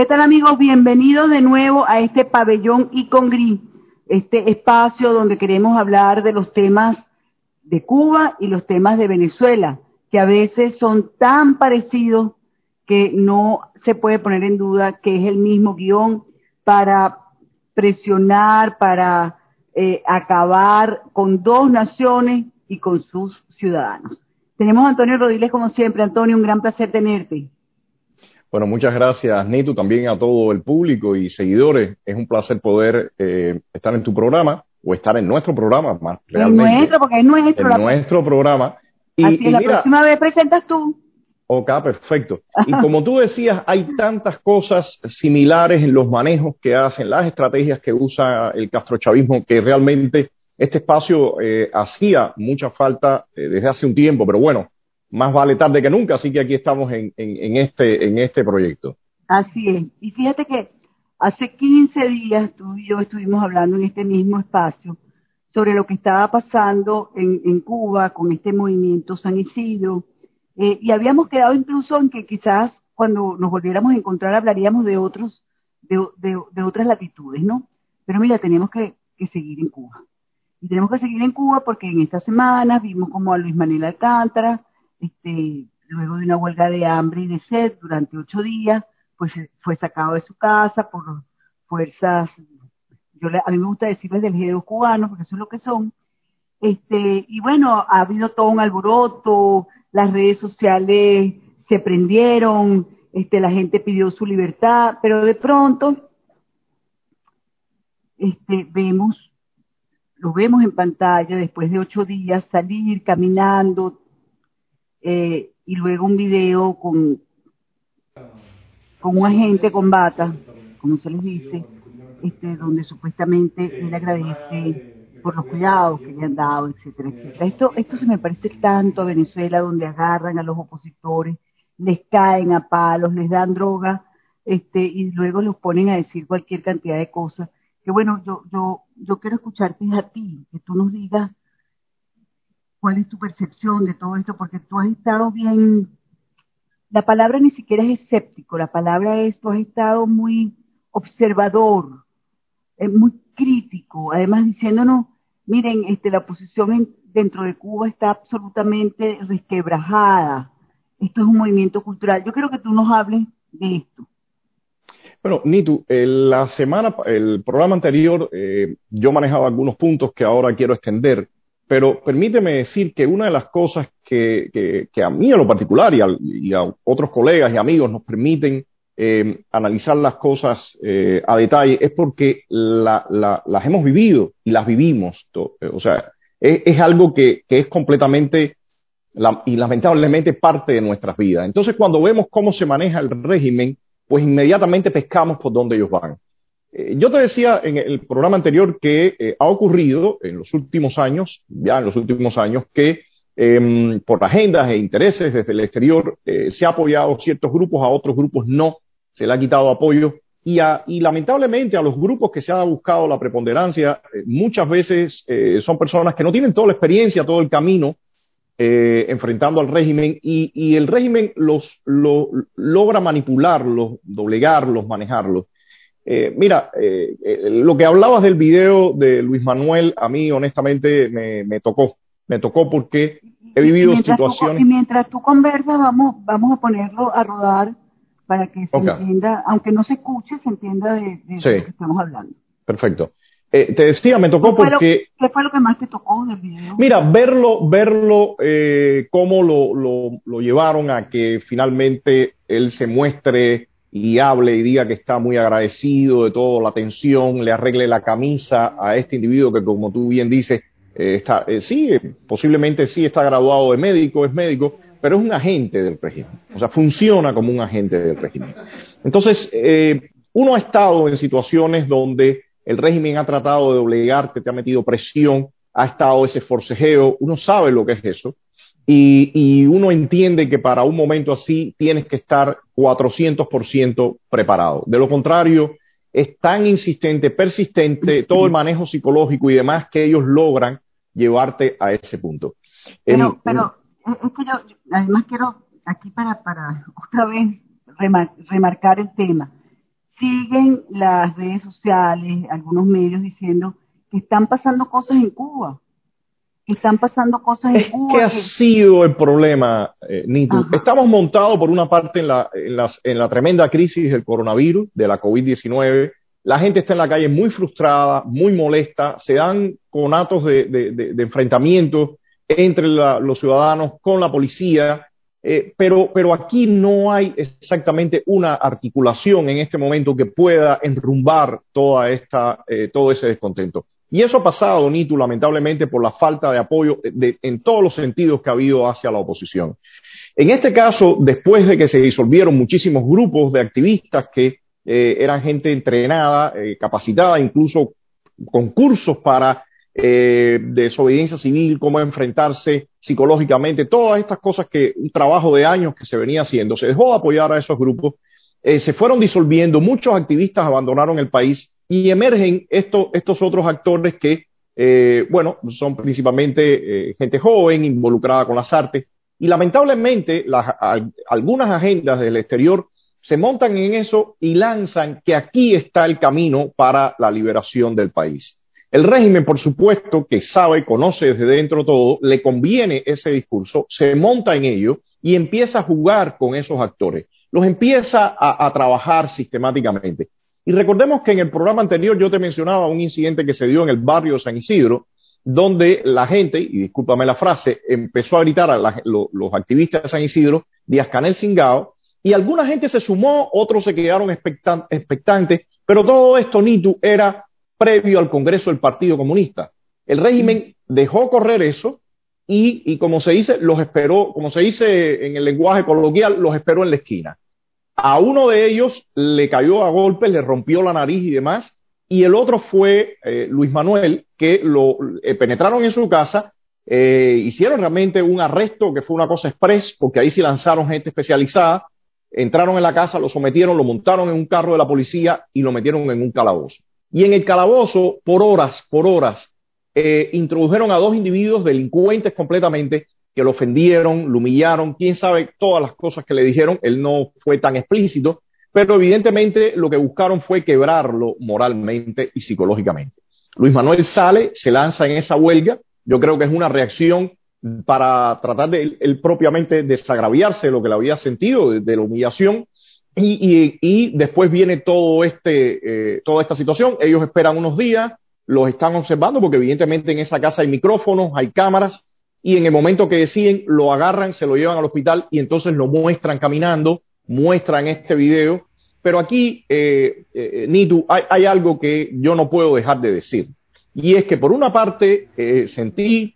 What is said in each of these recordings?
¿Qué tal amigos? Bienvenidos de nuevo a este pabellón Icongri, este espacio donde queremos hablar de los temas de Cuba y los temas de Venezuela, que a veces son tan parecidos que no se puede poner en duda que es el mismo guion para presionar, para eh, acabar con dos naciones y con sus ciudadanos. Tenemos a Antonio Rodiles como siempre. Antonio, un gran placer tenerte. Bueno, muchas gracias, Nito, también a todo el público y seguidores. Es un placer poder eh, estar en tu programa o estar en nuestro programa, más realmente. En nuestro, porque es nuestro. En nuestro programa. Y, Así la próxima vez presentas tú. Ok, perfecto. Y como tú decías, hay tantas cosas similares en los manejos que hacen, las estrategias que usa el castrochavismo, que realmente este espacio eh, hacía mucha falta eh, desde hace un tiempo, pero bueno, más vale tarde que nunca, así que aquí estamos en, este, este proyecto. Así es. Y fíjate que hace 15 días tú y yo estuvimos hablando en este mismo espacio sobre lo que estaba pasando en, Cuba con este movimiento San Isidro, eh, y habíamos quedado incluso en que quizás cuando nos volviéramos a encontrar hablaríamos de otros, de, otras latitudes, ¿no? Pero mira, tenemos que, seguir en Cuba. Y tenemos que seguir en Cuba porque en esta semana vimos como a Luis Manuel Alcántara, este, luego de una huelga de hambre y de sed durante ocho días, pues eh, fue sacado de su casa por fuerzas, yo a mí me gusta decirles del G2 cubano, porque eso es lo que son, este, y bueno, ha habido todo un alboroto, las redes sociales se prendieron, este, la gente pidió su libertad, pero de pronto, este, vemos, lo vemos en pantalla después de ocho días salir caminando, eh, y luego un video con, con un agente con bata, como se les dice, este, donde supuestamente él agradece por los cuidados que le han dado, etcétera, etcétera. Esto, esto se me parece tanto a Venezuela, donde agarran a los opositores, les caen a palos, les dan droga, este, y luego los ponen a decir cualquier cantidad de cosas. Que bueno, yo, yo, yo quiero escucharte a ti, que tú nos digas cuál es tu percepción de todo esto, porque tú has estado bien, la palabra ni siquiera es escéptico, la palabra es, tú has estado muy observador, eh, muy crítico, además diciéndonos, miren, este, la posición dentro de Cuba está absolutamente resquebrajada, esto es un movimiento cultural. Yo quiero que tú nos hables de esto. Bueno, Nitu, la semana, el programa anterior, eh, yo manejaba algunos puntos que ahora quiero extender pero permíteme decir que una de las cosas que, a mí en lo particular y a, otros colegas y amigos nos permiten eh, analizar las cosas eh, a detalle es porque las hemos vivido y las vivimos. O sea, es, algo que, es completamente y lamentablemente parte de nuestras vidas. Entonces, cuando vemos cómo se maneja el régimen, pues inmediatamente pescamos por donde ellos van. Eh, yo te decía en el programa anterior que eh, ha ocurrido en los últimos años, ya en los últimos años, que em, por agendas e intereses desde el exterior eh, se ha apoyado ciertos grupos, a otros grupos no, se le ha quitado apoyo y, y lamentablemente a los grupos que se ha buscado la preponderancia, muchas veces son personas que no tienen toda la experiencia, todo el camino enfrentando al régimen y, el régimen los lo, logra manipularlos, doblegarlos, manejarlos. Eh, mira, eh, eh, lo que hablabas del video de Luis Manuel, a mí honestamente me, tocó, me tocó porque he vivido situaciones. y mientras tú conversas, vamos, vamos a ponerlo a rodar para que se entienda, aunque no se escuche, se entienda de, lo que estamos hablando. Perfecto. te decía, me tocó porque... ¿Qué fue lo que más te tocó del video? Mira, verlo, verlo, cómo lo, lo, lo llevaron a que finalmente él se muestre y hable y diga que está muy agradecido de toda la atención, le arregle la camisa a este individuo que, como tú bien dices, eh, está, eh, sí, posiblemente sí está graduado de médico, es médico, pero es un agente del régimen. O sea, funciona como un agente del régimen. Entonces, eh, uno ha estado en situaciones donde el régimen ha tratado de obligarte, te ha metido presión, ha estado ese forcejeo, uno sabe lo que es eso, y, uno entiende que para un momento así tienes que estar 400% preparado. De lo contrario, es tan insistente, persistente, todo el manejo psicológico y demás que ellos logran llevarte a ese punto. Pero, pero es que yo, además quiero aquí para, para otra vez remarcar el tema. siguen las redes sociales, algunos medios diciendo que están pasando cosas en Cuba. Que están pasando cosas en Cuba. ¿Qué ha sido el problema, eh, Nitu? Estamos montados por una parte en la, en, en la tremenda crisis del coronavirus, de la COVID-19. La gente está en la calle muy frustrada, muy molesta, se dan conatos de, de, de, de enfrentamientos entre la, los ciudadanos con la policía, eh, pero, pero aquí no hay exactamente una articulación en este momento que pueda enrumbar toda esta, eh, todo ese descontento. Y eso ha pasado, Nitu, lamentablemente, por la falta de apoyo de, en todos los sentidos que ha habido hacia la oposición. En este caso, después de que se disolvieron muchísimos grupos de activistas que eh, eran gente entrenada, eh, capacitada, incluso concursos para eh, desobediencia civil, cómo enfrentarse psicológicamente, todas estas cosas que un trabajo de años que se venía haciendo, se dejó de apoyar a esos grupos, eh, se fueron disolviendo, muchos activistas abandonaron el país y emergen estos, otros actores que, eh, bueno, son principalmente eh, gente joven involucrada con las artes y lamentablemente las, algunas agendas del exterior se montan en eso y lanzan que aquí está el camino para la liberación del país. El régimen, por supuesto, que sabe, conoce desde dentro todo, le conviene ese discurso, se monta en ello y empieza a jugar con esos actores. Los empieza a, trabajar sistemáticamente. Y recordemos que en el programa anterior yo te mencionaba un incidente que se dio en el barrio San Isidro, donde la gente, y discúlpame la frase, empezó a gritar a los activistas de San Isidro, Díaz Canel Singao, y alguna gente se sumó, otros se quedaron expectantes, pero todo esto, Nitu, era previo al Congreso del Partido Comunista. El régimen dejó correr eso y, y, como se dice, los esperó, como se dice en el lenguaje coloquial, los esperó en la esquina. A uno de ellos le cayó a golpes, le rompió la nariz y demás, y el otro fue eh, Luis Manuel, que lo eh, penetraron en su casa, eh, hicieron realmente un arresto que fue una cosa express, porque ahí sí lanzaron gente especializada, entraron en la casa, lo sometieron, lo montaron en un carro de la policía y lo metieron en un calabozo. Y en el calabozo, por horas, por horas, introdujeron a dos individuos delincuentes completamente que lo ofendieron, lo humillaron, quién sabe todas las cosas que le dijeron, él no fue tan explícito, pero evidentemente lo que buscaron fue quebrarlo moralmente y psicológicamente. Luis Manuel sale, se lanza en esa huelga, yo creo que es una reacción para tratar de él propiamente desagraviarse de lo que le había sentido, de, la humillación, y, después viene todo este, eh, toda esta situación. Ellos esperan unos días, los están observando porque evidentemente en esa casa hay micrófonos, hay cámaras y en el momento que deciden lo agarran, se lo llevan al hospital y entonces lo muestran caminando, muestran este video. Pero aquí, eh, eh, Nitu, hay, hay, algo que yo no puedo dejar de decir. Y es que por una parte eh, sentí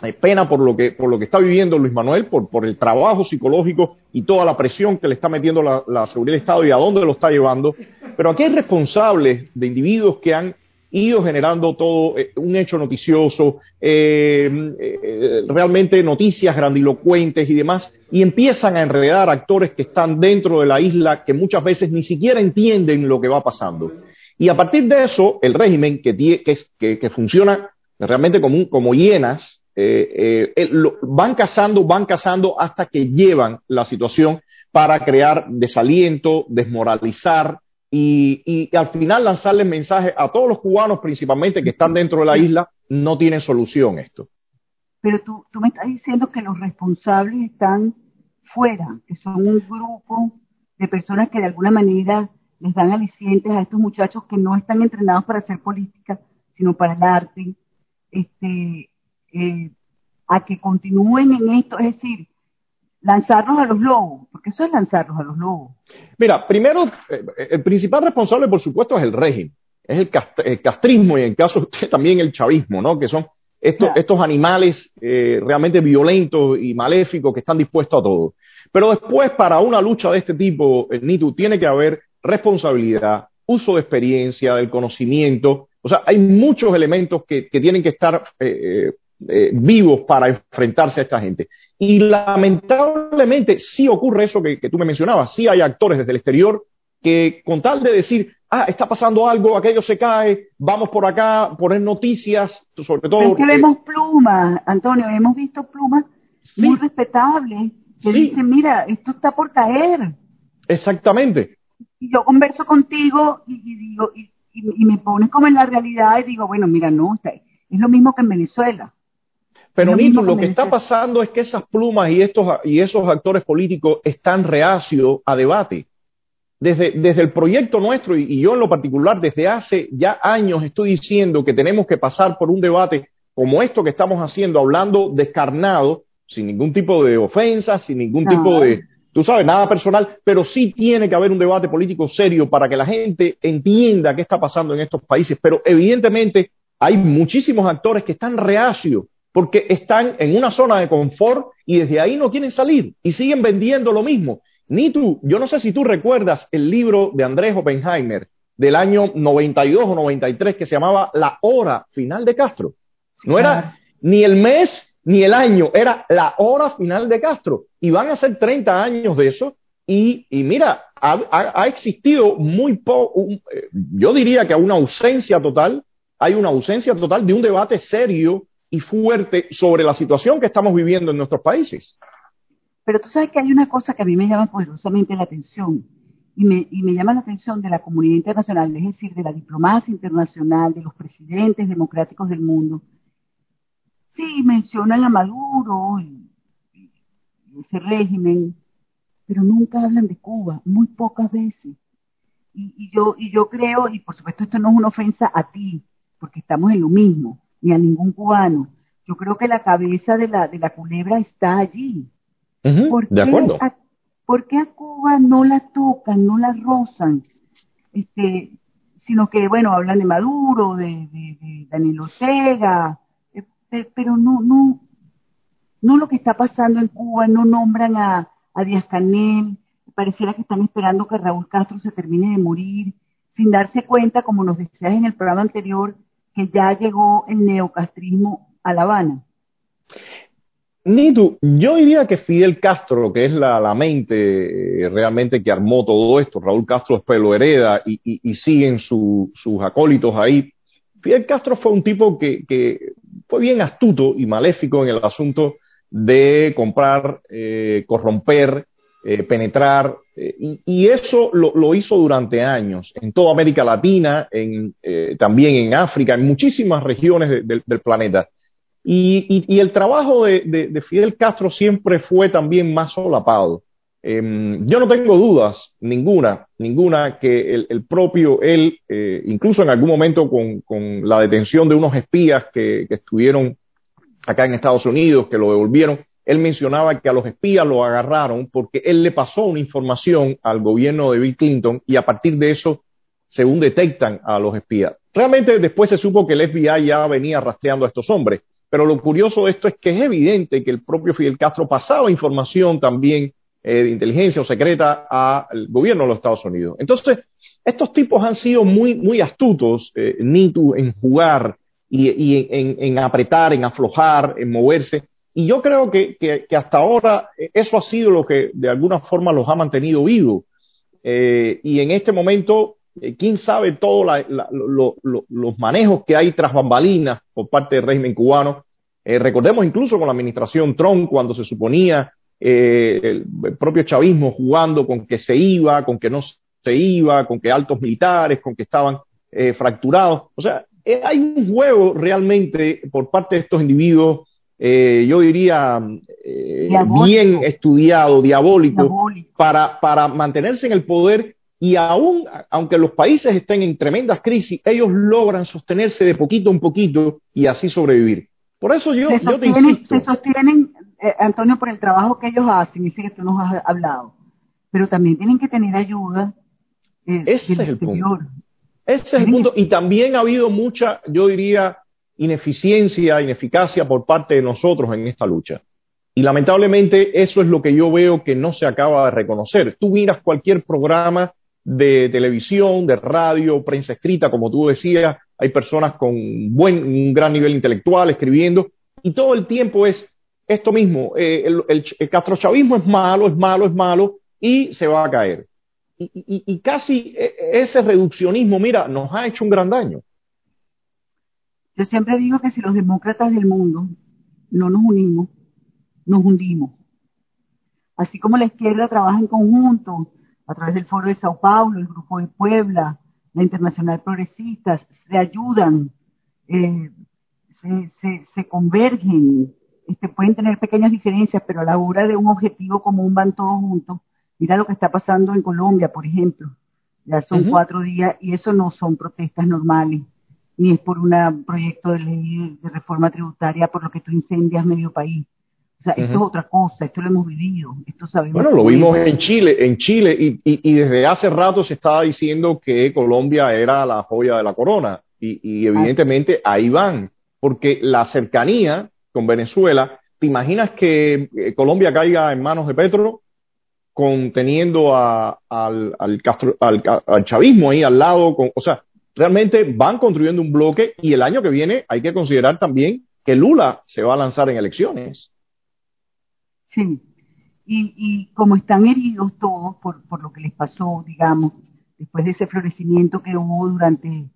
hay pena por lo que por lo que está viviendo Luis Manuel, por, por el trabajo psicológico y toda la presión que le está metiendo la, la, seguridad del Estado y a dónde lo está llevando. Pero aquí hay responsables de individuos que han ido generando todo eh, un hecho noticioso, eh, eh, realmente noticias grandilocuentes y demás, y empiezan a enredar actores que están dentro de la isla que muchas veces ni siquiera entienden lo que va pasando. Y a partir de eso, el régimen que, que, que, funciona realmente como, como hienas, van cazando, van cazando hasta que llevan la situación para crear desaliento, desmoralizar y, y, al final lanzarle mensaje a todos los cubanos, principalmente que están dentro de la isla, no tienen solución esto. Pero tú, tú me estás diciendo que los responsables están fuera, que son un grupo de personas que de alguna manera les dan alicientes a estos muchachos que no están entrenados para hacer política, sino para el arte. Este, eh, a que continúen en esto, es decir, lanzarlos a los lobos, porque eso es lanzarlos a los lobos. Mira, primero, eh, el principal responsable, por supuesto, es el régimen, es el, cast el castrismo y en caso de usted también el chavismo, ¿no? Que son estos, claro. estos animales eh, realmente violentos y maléficos que están dispuestos a todo. Pero después, para una lucha de este tipo, eh, Nitu, tiene que haber responsabilidad, uso de experiencia, del conocimiento. O sea, hay muchos elementos que, que tienen que estar eh, vivos para enfrentarse a esta gente. Y lamentablemente sí ocurre eso que, que, tú me mencionabas, sí hay actores desde el exterior que con tal de decir, ah, está pasando algo, aquello se cae, vamos por acá, poner noticias, sobre todo... Es que vemos plumas, Antonio, hemos visto plumas sí, muy respetables que sí. dicen, mira, esto está por caer. Exactamente. y yo converso contigo y, digo, y, me pones como en la realidad y digo, bueno, mira, no, es lo mismo que en Venezuela. Pero Nito, lo que está pasando es que esas plumas y, estos, y esos actores políticos están reacios a debate. Desde, desde el proyecto nuestro, y, yo en lo particular, desde hace ya años estoy diciendo que tenemos que pasar por un debate como esto que estamos haciendo, hablando descarnado, sin ningún tipo de ofensa, sin ningún tipo de, tú sabes, nada personal, pero sí tiene que haber un debate político serio para que la gente entienda qué está pasando en estos países. Pero evidentemente hay muchísimos actores que están reacios porque están en una zona de confort y desde ahí no quieren salir y siguen vendiendo lo mismo. Ni tú, yo no sé si tú recuerdas el libro de Andrés Oppenheimer del año 92 o 93 que se llamaba La hora final de Castro. No era ni el mes ni el año, era la hora final de Castro. Y van a ser 30 años de eso. Y, mira, ha, existido muy poco, eh, yo diría que una ausencia total, hay una ausencia total de un debate serio y fuerte sobre la situación que estamos viviendo en nuestros países. Pero tú sabes que hay una cosa que a mí me llama poderosamente la atención y me, y me llama la atención de la comunidad internacional, es decir, de la diplomacia internacional, de los presidentes democráticos del mundo. Sí, mencionan a Maduro y, ese régimen, pero nunca hablan de Cuba, muy pocas veces. Y, y, yo, y yo creo, y por supuesto esto no es una ofensa a ti, porque estamos en lo mismo, ni a ningún cubano. Yo creo que la cabeza de la, de la culebra está allí. de acuerdo. A, ¿Por qué a Cuba no la tocan, no la rozan? Este, sino que, bueno, hablan de Maduro, de, de, Daniel Ortega, eh, pero no, no, no lo que está pasando en Cuba, no nombran a, a Díaz Canel, pareciera que están esperando que Raúl Castro se termine de morir, sin darse cuenta, como nos decías en el programa anterior, que ya llegó el neocastrismo a La Habana? Nitu, yo diría que Fidel Castro, que es la, mente eh, realmente que armó todo esto, Raúl Castro después lo hereda y, siguen sus acólitos ahí. Fidel Castro fue un tipo que, fue bien astuto y maléfico en el asunto de comprar, eh, corromper, eh, penetrar eh, y, eso lo, hizo durante años en toda América Latina, en, eh, también en África, en muchísimas regiones del planeta. Y, el trabajo de, Fidel Castro siempre fue también más solapado. Em, yo no tengo dudas, ninguna, ninguna, que el, propio él, incluso en algún momento con, la detención de unos espías que estuvieron acá en Estados Unidos, que lo devolvieron, él mencionaba que a los espías lo agarraron porque él le pasó una información al gobierno de Bill Clinton y a partir de eso, según detectan a los espías. Realmente después se supo que el FBI ya venía rastreando a estos hombres, pero lo curioso de esto es que es evidente que el propio Fidel Castro pasaba información también eh, de inteligencia o secreta al gobierno de los Estados Unidos. Entonces, estos tipos han sido muy, muy astutos, eh, Nitu, en jugar y, en apretar, en aflojar, en moverse. Y yo creo que, hasta ahora eh, eso ha sido lo que de alguna forma los ha mantenido vivos. Eh, y en este momento, eh, quién sabe todos los manejos que hay tras bambalinas por parte del régimen cubano. recordemos incluso con la administración Trump, cuando se suponía el, propio chavismo jugando con que se iba, con que no se iba, con que altos militares, con que estaban fracturados. O sea, hay un juego realmente por parte de estos individuos eh, yo diría, eh, bien estudiado, diabólico, Para, para mantenerse en el poder y aún, aunque los países estén en tremendas crisis, ellos logran sostenerse de poquito en poquito y así sobrevivir. Por eso yo, yo te insisto. Se sostienen, eh, Antonio, por el trabajo que ellos hacen, y que tú nos has hablado, pero también tienen que tener ayuda. Ese es el punto. Ese es el punto. Y también ha habido mucha, yo diría, ineficiencia, ineficacia por parte de nosotros en esta lucha. Y lamentablemente eso es lo que yo veo que no se acaba de reconocer. Tú miras cualquier programa de televisión, de radio, prensa escrita, como tú decías, hay personas con un gran nivel intelectual escribiendo, y todo el tiempo es esto mismo, eh, el, castrochavismo es malo, es malo, es malo, y se va a caer. y casi e, ese reduccionismo, mira, nos ha hecho un gran daño. Yo siempre digo que si los demócratas del mundo no nos unimos, nos hundimos. Así como la izquierda trabaja en conjunto, a través del Foro de Sao Paulo, el Grupo de Puebla, la Internacional Progresistas, se ayudan, eh, se, convergen, este, pueden tener pequeñas diferencias, pero a la hora de un objetivo común van todos juntos. Mira lo que está pasando en Colombia, por ejemplo. Ya son cuatro días y eso no son protestas normales, ni es por un proyecto de ley de reforma tributaria por lo que tú incendias medio país. O sea, esto es otra cosa, esto lo hemos vivido, esto sabemos. Bueno, lo vimos en Chile, en Chile, y, y, desde hace rato se estaba diciendo que Colombia era la joya de la corona, y, y evidentemente ahí van, porque la cercanía con Venezuela, ¿te imaginas que eh, Colombia caiga en manos de Petro? conteniendo al, al, al, chavismo ahí al lado, con, o sea, realmente van construyendo un bloque y el año que viene hay que considerar también que Lula se va a lanzar en elecciones. Sí, y, como están heridos todos por, por lo que les pasó, digamos, después de ese florecimiento que hubo durante,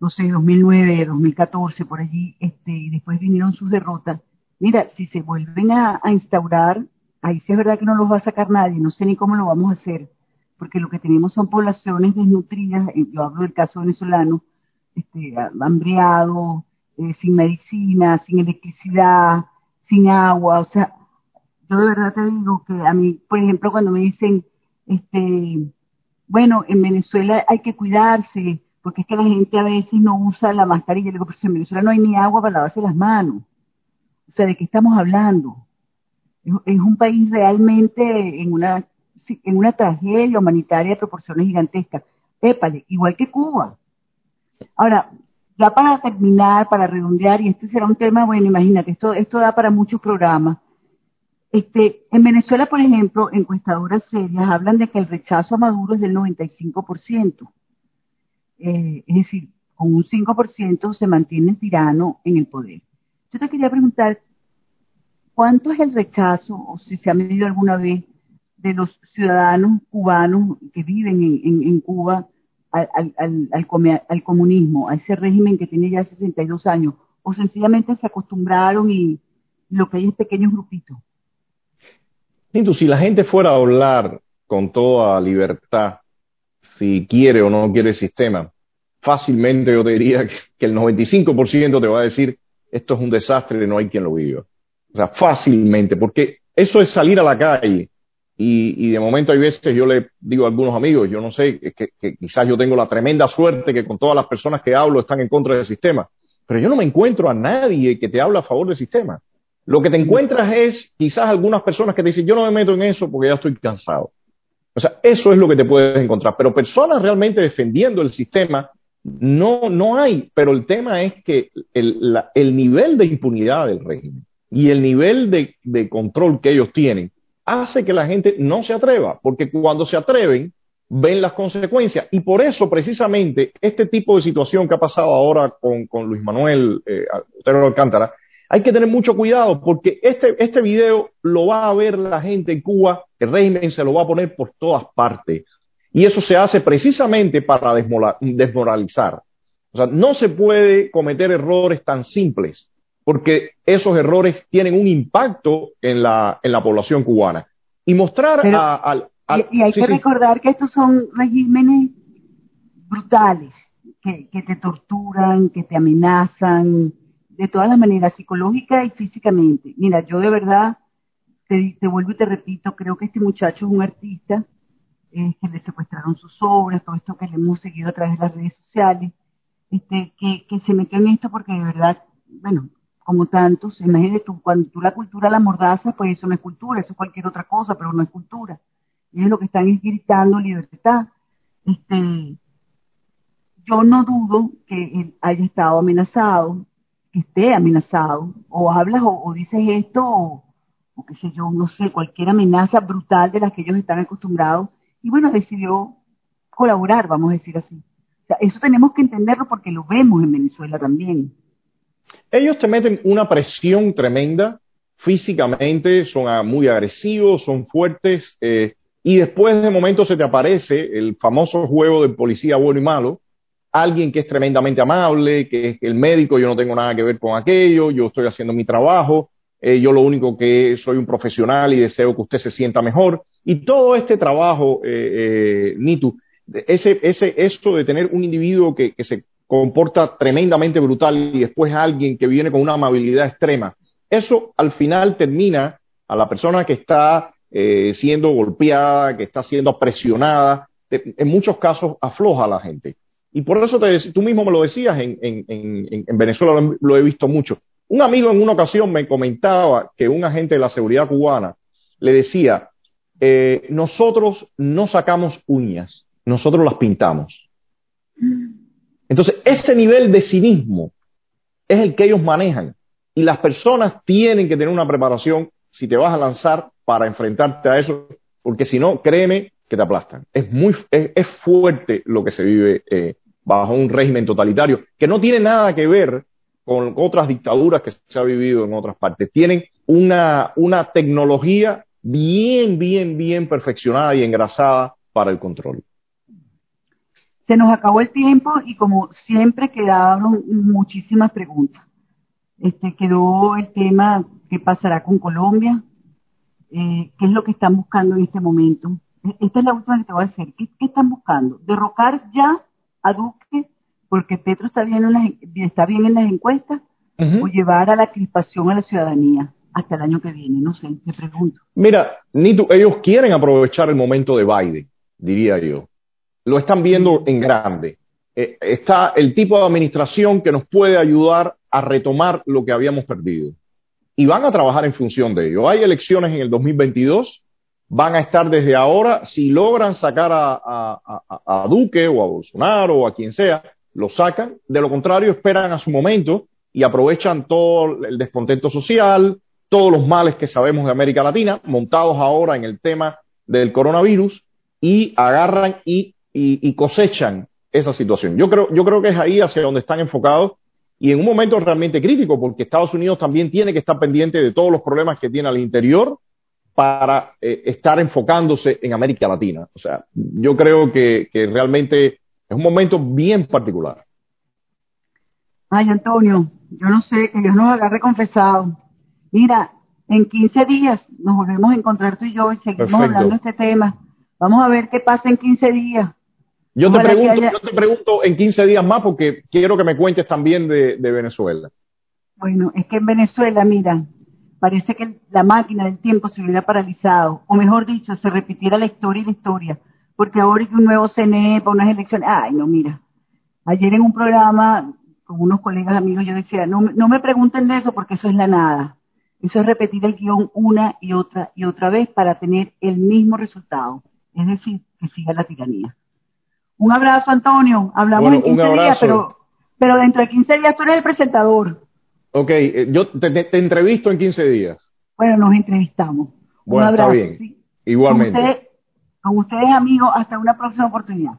no sé, 2009, 2014, por allí, este, y después vinieron sus derrotas, mira, si se vuelven a instaurar ahí sí es verdad que no los va a sacar nadie, no sé ni cómo lo vamos a hacer, porque lo que tenemos son poblaciones desnutridas, eh, yo hablo del caso venezolano, este, hambriado, eh, sin medicina, sin electricidad, sin agua, o sea, yo de verdad te digo que a mí, por ejemplo, cuando me dicen, este, bueno, en Venezuela hay que cuidarse, porque es que la gente a veces no usa la mascarilla, digo, pero en Venezuela no hay ni agua para lavarse las manos. O sea, ¿de qué estamos hablando? es un país realmente en una, en una tragedia humanitaria de proporciones gigantescas. Épale, igual que Cuba. Ahora, ya para terminar, para redondear, y este será un tema, bueno, imagínate, esto, da para muchos programas. Este, en Venezuela, por ejemplo, encuestadoras serias hablan de que el rechazo a Maduro es del 95%. Eh, es decir, con un 5% se mantiene el tirano en el poder. Yo te quería preguntar, ¿Cuánto es el rechazo, o si se ha medido alguna vez, de los ciudadanos cubanos que viven en, Cuba al, al, comunismo, a ese régimen que tiene ya 62 años? ¿O sencillamente se acostumbraron y lo que hay es pequeños grupitos? si la gente fuera a hablar con toda libertad, si quiere o no quiere el sistema, fácilmente yo te diría que, el 95% te va a decir esto es un desastre no hay quien lo viva. O sea, fácilmente, porque eso es salir a la calle. Y, de momento hay veces yo le digo a algunos amigos, yo no sé, que, quizás yo tengo la tremenda suerte que con todas las personas que hablo están en contra del sistema, pero yo no me encuentro a nadie que te habla a favor del sistema. Lo que te encuentras es quizás algunas personas que te dicen, yo no me meto en eso porque ya estoy cansado. O sea, eso es lo que te puedes encontrar. Pero personas realmente defendiendo el sistema, no, no hay. Pero el tema es que el, el nivel de impunidad del régimen y el nivel de, control que ellos tienen hace que la gente no se atreva, porque cuando se atreven, ven las consecuencias. Y por eso, precisamente, este tipo de situación que ha pasado ahora con, Luis Manuel eh, Alcántara, hay que tener mucho cuidado, porque este, este video lo va a ver la gente en Cuba, el régimen se lo va a poner por todas partes. Y eso se hace precisamente para desmoralizar. O sea, no se puede cometer errores tan simples porque esos errores tienen un impacto en la, en la población cubana. Y mostrar a, Y, hay que recordar que estos son regímenes brutales, que, que te torturan, que te amenazan, de todas las maneras, psicológica y físicamente. Mira, yo de verdad, te, te vuelvo y te repito, creo que este muchacho es un artista, eh, que le secuestraron sus obras, todo esto que le hemos seguido a través de las redes sociales, este, que, que se metió en esto porque de verdad, bueno, como tantos, imagínate tú, cuando tú la cultura la mordaza, pues eso no es cultura, eso es cualquier otra cosa, pero no es cultura. Ellos lo que están es gritando libertad. Este, yo no dudo que él haya estado amenazado, que esté amenazado, o hablas o, dices esto, o, o qué sé yo, no sé, cualquier amenaza brutal de las que ellos están acostumbrados, y bueno, decidió colaborar, vamos a decir así. Eso tenemos que entenderlo porque lo vemos en Venezuela también. Ellos te meten una presión tremenda físicamente, son muy agresivos, son fuertes, eh, y después de momento se te aparece el famoso juego del policía bueno y malo, alguien que es tremendamente amable, que es el médico, yo no tengo nada que ver con aquello, yo estoy haciendo mi trabajo, eh, yo lo único que soy un profesional y deseo que usted se sienta mejor. Y todo este trabajo, eh, eh, Nitu, ese, ese, esto de tener un individuo que se comporta tremendamente brutal y después alguien que viene con una amabilidad extrema, eso al final termina a la persona que está eh, siendo golpeada, que está siendo presionada, en muchos casos afloja a la gente. Y por eso te, tú mismo me lo decías, en, en, en, en Venezuela lo, lo, he visto mucho. Un amigo en una ocasión me comentaba que un agente de la seguridad cubana le decía, eh, nosotros no sacamos uñas, nosotros las pintamos. Entonces, ese nivel de cinismo es el que ellos manejan. Y las personas tienen que tener una preparación si te vas a lanzar para enfrentarte a eso, porque si no, créeme que te aplastan. Es muy es, es fuerte lo que se vive eh, bajo un régimen totalitario, que no tiene nada que ver con otras dictaduras que se ha vivido en otras partes. Tienen una, una tecnología bien, bien, bien perfeccionada y engrasada para el control. Se nos acabó el tiempo y como siempre quedaron muchísimas preguntas. Este quedó el tema qué pasará con Colombia, eh, qué es lo que están buscando en este momento. Esta es la última que te voy a hacer. ¿Qué, qué están buscando? Derrocar ya a Duque porque Petro está bien en las, está bien en las encuestas uh -huh. o llevar a la crispación a la ciudadanía hasta el año que viene, no sé, te pregunto. Mira, ellos quieren aprovechar el momento de Biden, diría yo. Lo están viendo en grande. Eh, está el tipo de administración que nos puede ayudar a retomar lo que habíamos perdido. Y van a trabajar en función de ello. Hay elecciones en el 2022, van a estar desde ahora, si logran sacar a, a, a, a Duque o a Bolsonaro o a quien sea, lo sacan, de lo contrario esperan a su momento y aprovechan todo el descontento social, todos los males que sabemos de América Latina, montados ahora en el tema del coronavirus, y agarran y, y, y cosechan esa situación. Yo creo, yo creo que es ahí hacia donde están enfocados y en un momento realmente crítico, porque Estados Unidos también tiene que estar pendiente de todos los problemas que tiene al interior para eh, estar enfocándose en América Latina. O sea, yo creo que, que realmente es un momento bien particular. Ay, Antonio, yo no sé, que Dios nos agarre confesado. Mira, en 15 días nos volvemos a encontrar tú y yo y seguimos Perfecto. hablando de este tema. Vamos a ver qué pasa en 15 días. Yo te, pregunto, haya... yo te pregunto en 15 días más porque quiero que me cuentes también de, de Venezuela. Bueno, es que en Venezuela, mira, parece que la máquina del tiempo se hubiera paralizado, o mejor dicho, se repitiera la historia y la historia porque ahora hay un nuevo CNE para unas elecciones. Ay, no, mira. Ayer en un programa con unos colegas amigos yo decía, no, no me pregunten de eso porque eso es la nada. Eso es repetir el guion una y otra y otra vez para tener el mismo resultado. Es decir, que siga la tiranía. Un abrazo, Antonio. Hablamos bueno, en 15 días, pero, pero dentro de 15 días tú eres el presentador. Ok, eh, yo te, te, te entrevisto en 15 días. Bueno, nos entrevistamos. Bueno, un abrazo. Está bien. Sí. Igualmente. Con ustedes, amigos, hasta una próxima oportunidad.